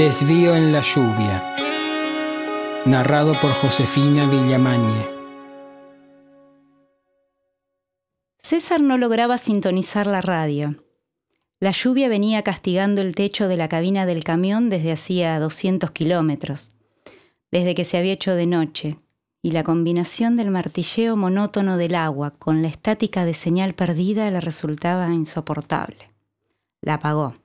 Desvío en la lluvia. Narrado por Josefina Villamañe. César no lograba sintonizar la radio. La lluvia venía castigando el techo de la cabina del camión desde hacía 200 kilómetros, desde que se había hecho de noche, y la combinación del martilleo monótono del agua con la estática de señal perdida le resultaba insoportable. La apagó.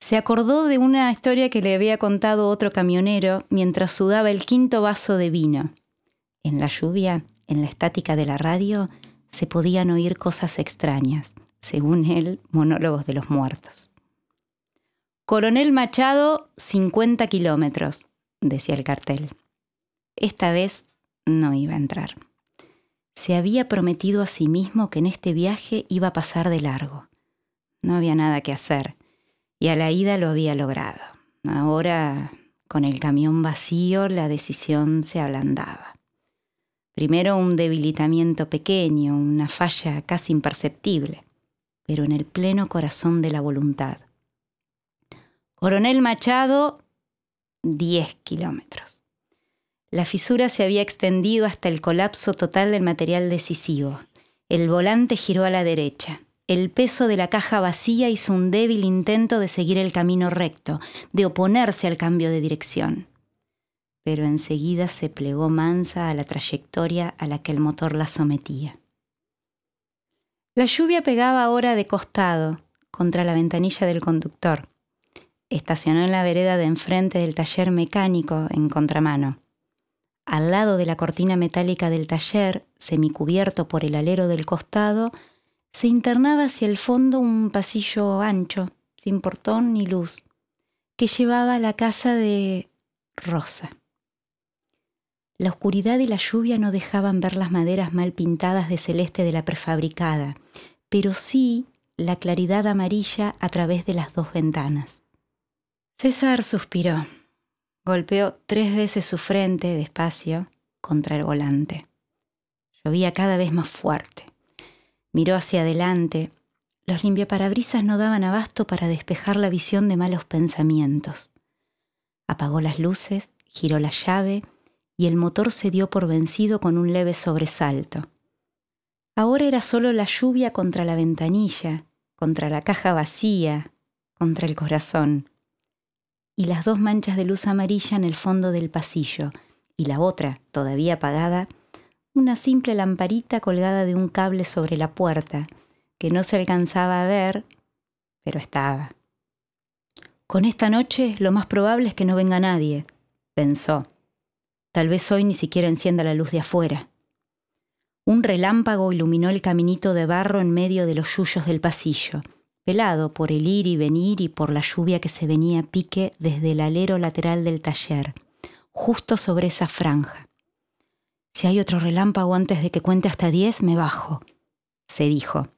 Se acordó de una historia que le había contado otro camionero mientras sudaba el quinto vaso de vino. En la lluvia, en la estática de la radio, se podían oír cosas extrañas, según él, monólogos de los muertos. Coronel Machado, 50 kilómetros, decía el cartel. Esta vez no iba a entrar. Se había prometido a sí mismo que en este viaje iba a pasar de largo. No había nada que hacer y a la ida lo había logrado. Ahora, con el camión vacío, la decisión se ablandaba. Primero un debilitamiento pequeño, una falla casi imperceptible, pero en el pleno corazón de la voluntad. Coronel Machado, 10 kilómetros. La fisura se había extendido hasta el colapso total del material decisivo. El volante giró a la derecha. El peso de la caja vacía hizo un débil intento de seguir el camino recto, de oponerse al cambio de dirección. Pero enseguida se plegó mansa a la trayectoria a la que el motor la sometía. La lluvia pegaba ahora de costado, contra la ventanilla del conductor. Estacionó en la vereda de enfrente del taller mecánico en contramano. Al lado de la cortina metálica del taller, semicubierto por el alero del costado, se internaba hacia el fondo un pasillo ancho, sin portón ni luz, que llevaba a la casa de Rosa. La oscuridad y la lluvia no dejaban ver las maderas mal pintadas de celeste de la prefabricada, pero sí la claridad amarilla a través de las dos ventanas. César suspiró. Golpeó tres veces su frente, despacio, contra el volante. Llovía cada vez más fuerte. Miró hacia adelante. Los limpiaparabrisas no daban abasto para despejar la visión de malos pensamientos. Apagó las luces, giró la llave y el motor se dio por vencido con un leve sobresalto. Ahora era solo la lluvia contra la ventanilla, contra la caja vacía, contra el corazón, y las dos manchas de luz amarilla en el fondo del pasillo, y la otra, todavía apagada, una simple lamparita colgada de un cable sobre la puerta, que no se alcanzaba a ver, pero estaba. Con esta noche lo más probable es que no venga nadie, pensó. Tal vez hoy ni siquiera encienda la luz de afuera. Un relámpago iluminó el caminito de barro en medio de los yuyos del pasillo, pelado por el ir y venir y por la lluvia que se venía a pique desde el alero lateral del taller, justo sobre esa franja. Si hay otro relámpago antes de que cuente hasta diez, me bajo, se dijo.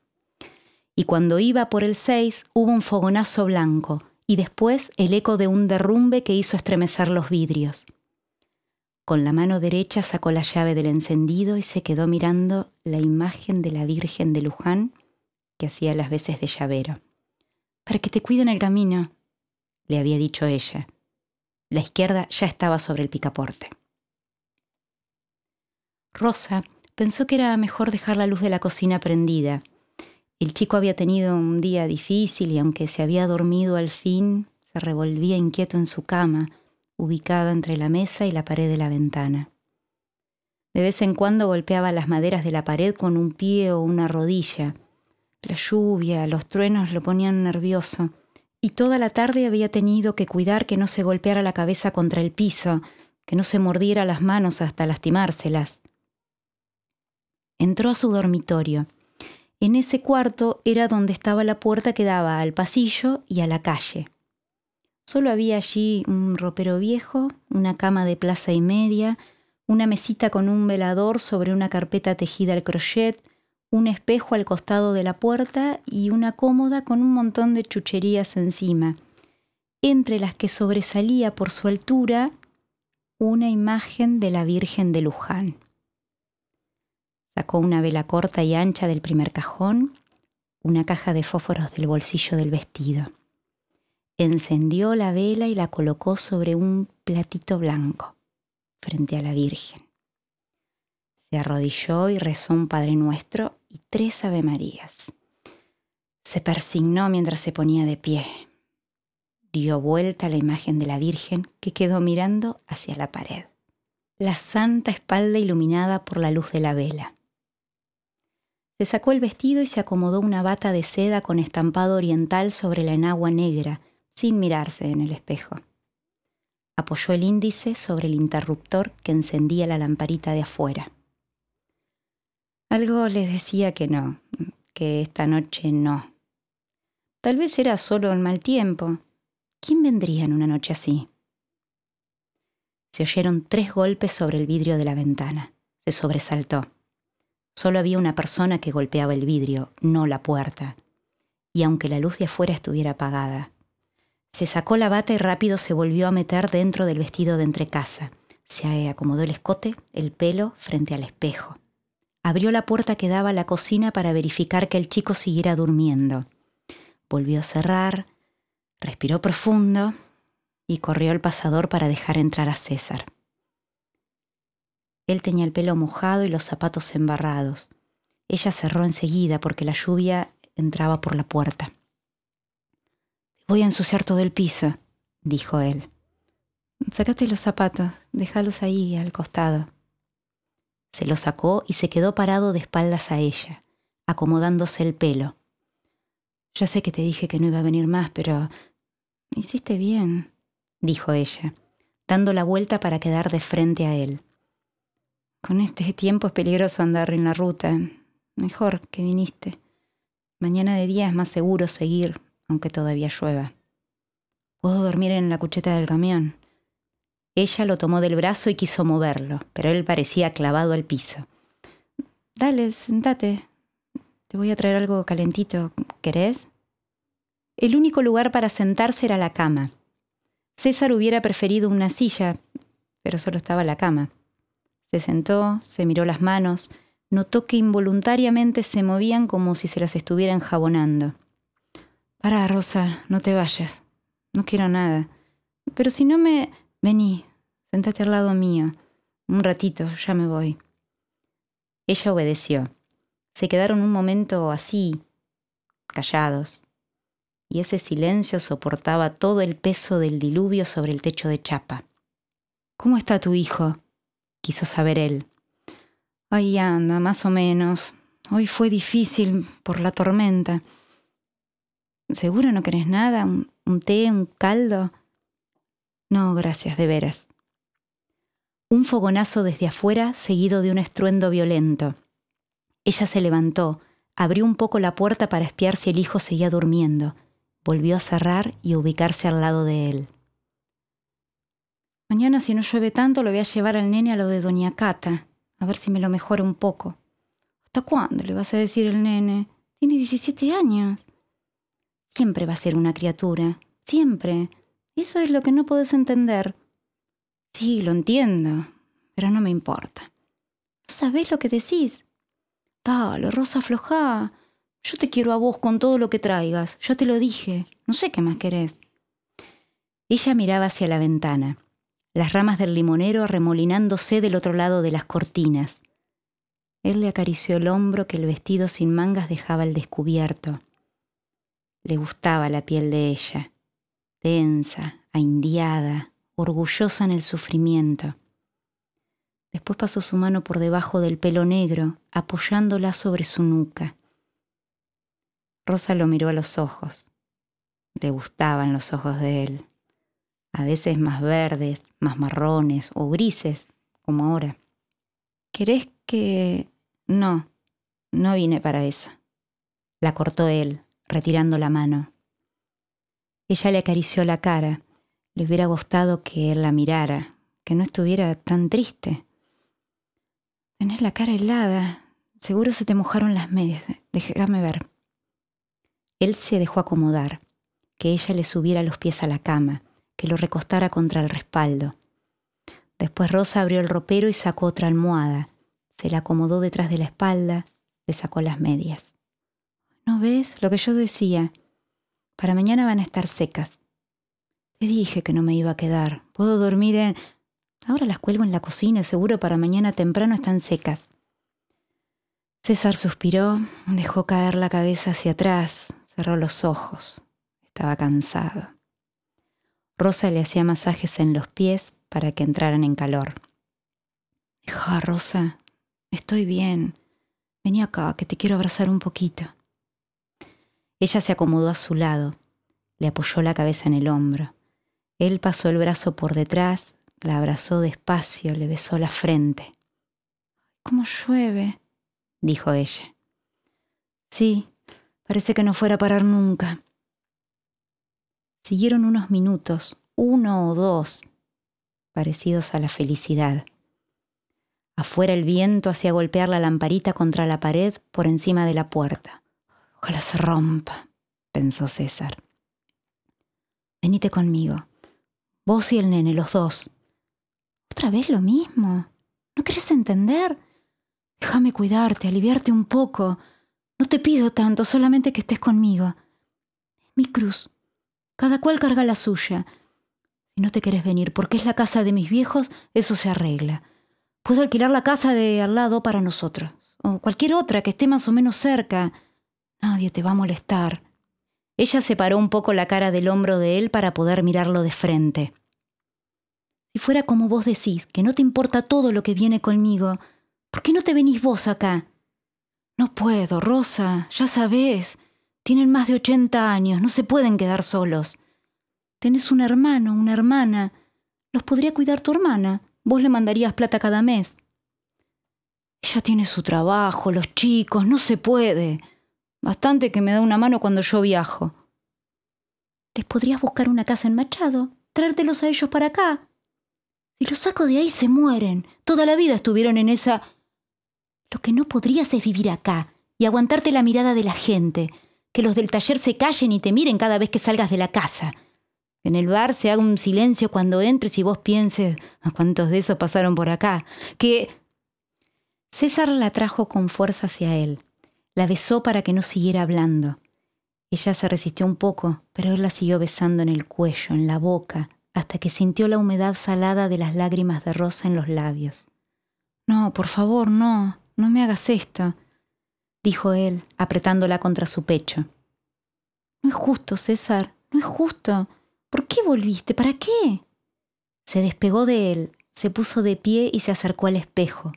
Y cuando iba por el seis, hubo un fogonazo blanco y después el eco de un derrumbe que hizo estremecer los vidrios. Con la mano derecha sacó la llave del encendido y se quedó mirando la imagen de la Virgen de Luján que hacía las veces de llavero. Para que te cuiden el camino, le había dicho ella. La izquierda ya estaba sobre el picaporte. Rosa pensó que era mejor dejar la luz de la cocina prendida. El chico había tenido un día difícil y aunque se había dormido al fin, se revolvía inquieto en su cama, ubicada entre la mesa y la pared de la ventana. De vez en cuando golpeaba las maderas de la pared con un pie o una rodilla. La lluvia, los truenos lo ponían nervioso, y toda la tarde había tenido que cuidar que no se golpeara la cabeza contra el piso, que no se mordiera las manos hasta lastimárselas. Entró a su dormitorio. En ese cuarto era donde estaba la puerta que daba al pasillo y a la calle. Solo había allí un ropero viejo, una cama de plaza y media, una mesita con un velador sobre una carpeta tejida al crochet, un espejo al costado de la puerta y una cómoda con un montón de chucherías encima, entre las que sobresalía por su altura una imagen de la Virgen de Luján. Sacó una vela corta y ancha del primer cajón, una caja de fósforos del bolsillo del vestido. encendió la vela y la colocó sobre un platito blanco frente a la Virgen. Se arrodilló y rezó un Padre Nuestro y tres Ave Marías. Se persignó mientras se ponía de pie. Dio vuelta la imagen de la Virgen que quedó mirando hacia la pared. La santa espalda iluminada por la luz de la vela. Se sacó el vestido y se acomodó una bata de seda con estampado oriental sobre la enagua negra, sin mirarse en el espejo. Apoyó el índice sobre el interruptor que encendía la lamparita de afuera. Algo les decía que no, que esta noche no. Tal vez era solo el mal tiempo. ¿Quién vendría en una noche así? Se oyeron tres golpes sobre el vidrio de la ventana. Se sobresaltó. Solo había una persona que golpeaba el vidrio, no la puerta. Y aunque la luz de afuera estuviera apagada, se sacó la bata y rápido se volvió a meter dentro del vestido de entrecasa. Se acomodó el escote, el pelo, frente al espejo. Abrió la puerta que daba a la cocina para verificar que el chico siguiera durmiendo. Volvió a cerrar, respiró profundo y corrió al pasador para dejar entrar a César. Él tenía el pelo mojado y los zapatos embarrados. Ella cerró enseguida porque la lluvia entraba por la puerta. Voy a ensuciar todo el piso, dijo él. Sácate los zapatos, déjalos ahí al costado. Se los sacó y se quedó parado de espaldas a ella, acomodándose el pelo. Ya sé que te dije que no iba a venir más, pero hiciste bien, dijo ella, dando la vuelta para quedar de frente a él. Con este tiempo es peligroso andar en la ruta. Mejor que viniste. Mañana de día es más seguro seguir, aunque todavía llueva. Puedo dormir en la cucheta del camión. Ella lo tomó del brazo y quiso moverlo, pero él parecía clavado al piso. Dale, sentate. Te voy a traer algo calentito. ¿Querés? El único lugar para sentarse era la cama. César hubiera preferido una silla, pero solo estaba la cama. Se sentó, se miró las manos, notó que involuntariamente se movían como si se las estuvieran jabonando. Para, Rosa, no te vayas. No quiero nada. Pero si no me... Vení, sentate al lado mío. Un ratito, ya me voy. Ella obedeció. Se quedaron un momento así, callados, y ese silencio soportaba todo el peso del diluvio sobre el techo de chapa. ¿Cómo está tu hijo? Quiso saber él. Ahí anda, más o menos. Hoy fue difícil por la tormenta. ¿Seguro no querés nada? ¿Un, un té, un caldo? No, gracias, de veras. Un fogonazo desde afuera seguido de un estruendo violento. Ella se levantó, abrió un poco la puerta para espiar si el hijo seguía durmiendo, volvió a cerrar y ubicarse al lado de él. Mañana, si no llueve tanto, lo voy a llevar al nene a lo de Doña Cata, a ver si me lo mejora un poco. ¿Hasta cuándo le vas a decir el nene? Tiene 17 años. Siempre va a ser una criatura, siempre. Eso es lo que no puedes entender. Sí, lo entiendo, pero no me importa. ¿No sabés lo que decís? Dale, Rosa, aflojá. Yo te quiero a vos con todo lo que traigas, ya te lo dije. No sé qué más querés. Ella miraba hacia la ventana las ramas del limonero arremolinándose del otro lado de las cortinas. Él le acarició el hombro que el vestido sin mangas dejaba al descubierto. Le gustaba la piel de ella, tensa, aindiada, orgullosa en el sufrimiento. Después pasó su mano por debajo del pelo negro, apoyándola sobre su nuca. Rosa lo miró a los ojos. Le gustaban los ojos de él a veces más verdes, más marrones o grises, como ahora. ¿Querés que... No, no vine para eso. La cortó él, retirando la mano. Ella le acarició la cara. Le hubiera gustado que él la mirara, que no estuviera tan triste. Tenés la cara helada. Seguro se te mojaron las medias. Déjame ver. Él se dejó acomodar, que ella le subiera los pies a la cama, que lo recostara contra el respaldo. Después Rosa abrió el ropero y sacó otra almohada. Se la acomodó detrás de la espalda, le sacó las medias. ¿No ves lo que yo decía? Para mañana van a estar secas. Te dije que no me iba a quedar. Puedo dormir en... Ahora las cuelgo en la cocina, seguro para mañana temprano están secas. César suspiró, dejó caer la cabeza hacia atrás, cerró los ojos. Estaba cansado. Rosa le hacía masajes en los pies para que entraran en calor. Deja, Rosa, estoy bien. Vení acá, que te quiero abrazar un poquito. Ella se acomodó a su lado, le apoyó la cabeza en el hombro. Él pasó el brazo por detrás, la abrazó despacio, le besó la frente. ¿Cómo llueve? dijo ella. Sí, parece que no fuera a parar nunca. Siguieron unos minutos, uno o dos, parecidos a la felicidad. Afuera el viento hacía golpear la lamparita contra la pared por encima de la puerta. Ojalá se rompa, pensó César. Venite conmigo. Vos y el nene, los dos. ¿Otra vez lo mismo? ¿No querés entender? Déjame cuidarte, aliviarte un poco. No te pido tanto, solamente que estés conmigo. mi cruz. Cada cual carga la suya. Si no te querés venir porque es la casa de mis viejos, eso se arregla. Puedo alquilar la casa de al lado para nosotros, o cualquier otra que esté más o menos cerca. Nadie te va a molestar. Ella separó un poco la cara del hombro de él para poder mirarlo de frente. Si fuera como vos decís, que no te importa todo lo que viene conmigo, ¿por qué no te venís vos acá? No puedo, Rosa, ya sabés. Tienen más de ochenta años, no se pueden quedar solos. Tenés un hermano, una hermana. Los podría cuidar tu hermana. Vos le mandarías plata cada mes. Ella tiene su trabajo, los chicos, no se puede. Bastante que me da una mano cuando yo viajo. Les podrías buscar una casa en Machado, traértelos a ellos para acá. Si los saco de ahí se mueren. Toda la vida estuvieron en esa... Lo que no podrías es vivir acá y aguantarte la mirada de la gente que los del taller se callen y te miren cada vez que salgas de la casa. En el bar se haga un silencio cuando entres y vos pienses, ¿a cuántos de esos pasaron por acá? Que... César la trajo con fuerza hacia él. La besó para que no siguiera hablando. Ella se resistió un poco, pero él la siguió besando en el cuello, en la boca, hasta que sintió la humedad salada de las lágrimas de rosa en los labios. No, por favor, no, no me hagas esto dijo él, apretándola contra su pecho. No es justo, César, no es justo. ¿Por qué volviste? ¿Para qué? Se despegó de él, se puso de pie y se acercó al espejo.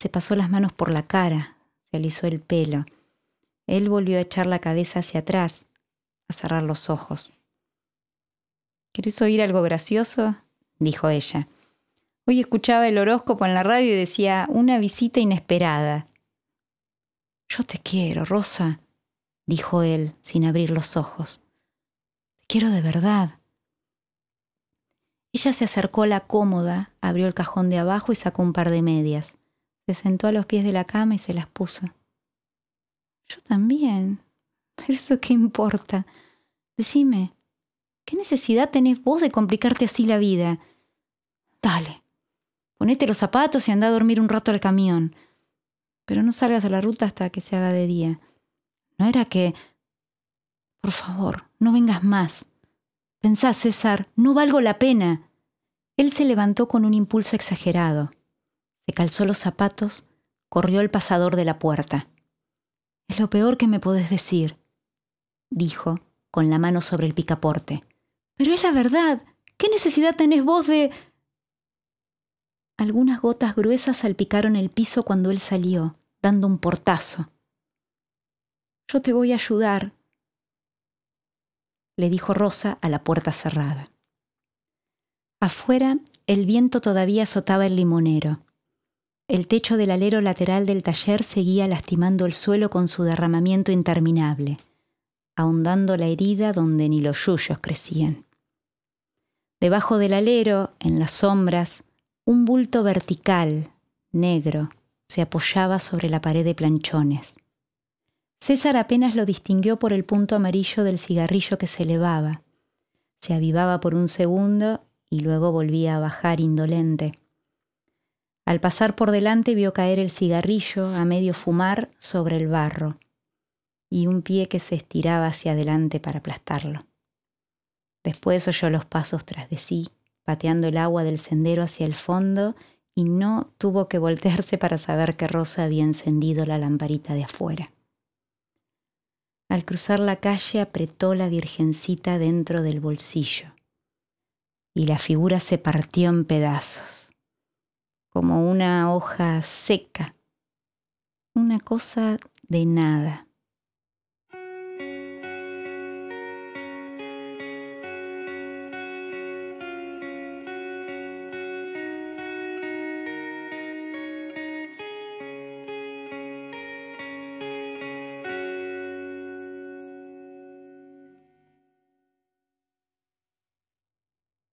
Se pasó las manos por la cara, se alisó el pelo. Él volvió a echar la cabeza hacia atrás, a cerrar los ojos. ¿Querés oír algo gracioso? dijo ella. Hoy escuchaba el horóscopo en la radio y decía una visita inesperada. Yo te quiero, Rosa, dijo él sin abrir los ojos. Te quiero de verdad. Ella se acercó a la cómoda, abrió el cajón de abajo y sacó un par de medias. Se sentó a los pies de la cama y se las puso. Yo también. ¿Pero eso qué importa? Decime, ¿qué necesidad tenés vos de complicarte así la vida? Dale, ponete los zapatos y anda a dormir un rato al camión pero no salgas a la ruta hasta que se haga de día. No era que... Por favor, no vengas más. Pensá, César, no valgo la pena. Él se levantó con un impulso exagerado. Se calzó los zapatos, corrió el pasador de la puerta. Es lo peor que me podés decir, dijo, con la mano sobre el picaporte. Pero es la verdad. ¿Qué necesidad tenés vos de... Algunas gotas gruesas salpicaron el piso cuando él salió, dando un portazo. Yo te voy a ayudar, le dijo Rosa a la puerta cerrada. Afuera, el viento todavía azotaba el limonero. El techo del alero lateral del taller seguía lastimando el suelo con su derramamiento interminable, ahondando la herida donde ni los yuyos crecían. Debajo del alero, en las sombras, un bulto vertical, negro, se apoyaba sobre la pared de planchones. César apenas lo distinguió por el punto amarillo del cigarrillo que se elevaba. Se avivaba por un segundo y luego volvía a bajar indolente. Al pasar por delante vio caer el cigarrillo a medio fumar sobre el barro y un pie que se estiraba hacia adelante para aplastarlo. Después oyó los pasos tras de sí, pateando el agua del sendero hacia el fondo y no tuvo que voltearse para saber que Rosa había encendido la lamparita de afuera. Al cruzar la calle apretó la virgencita dentro del bolsillo y la figura se partió en pedazos, como una hoja seca, una cosa de nada.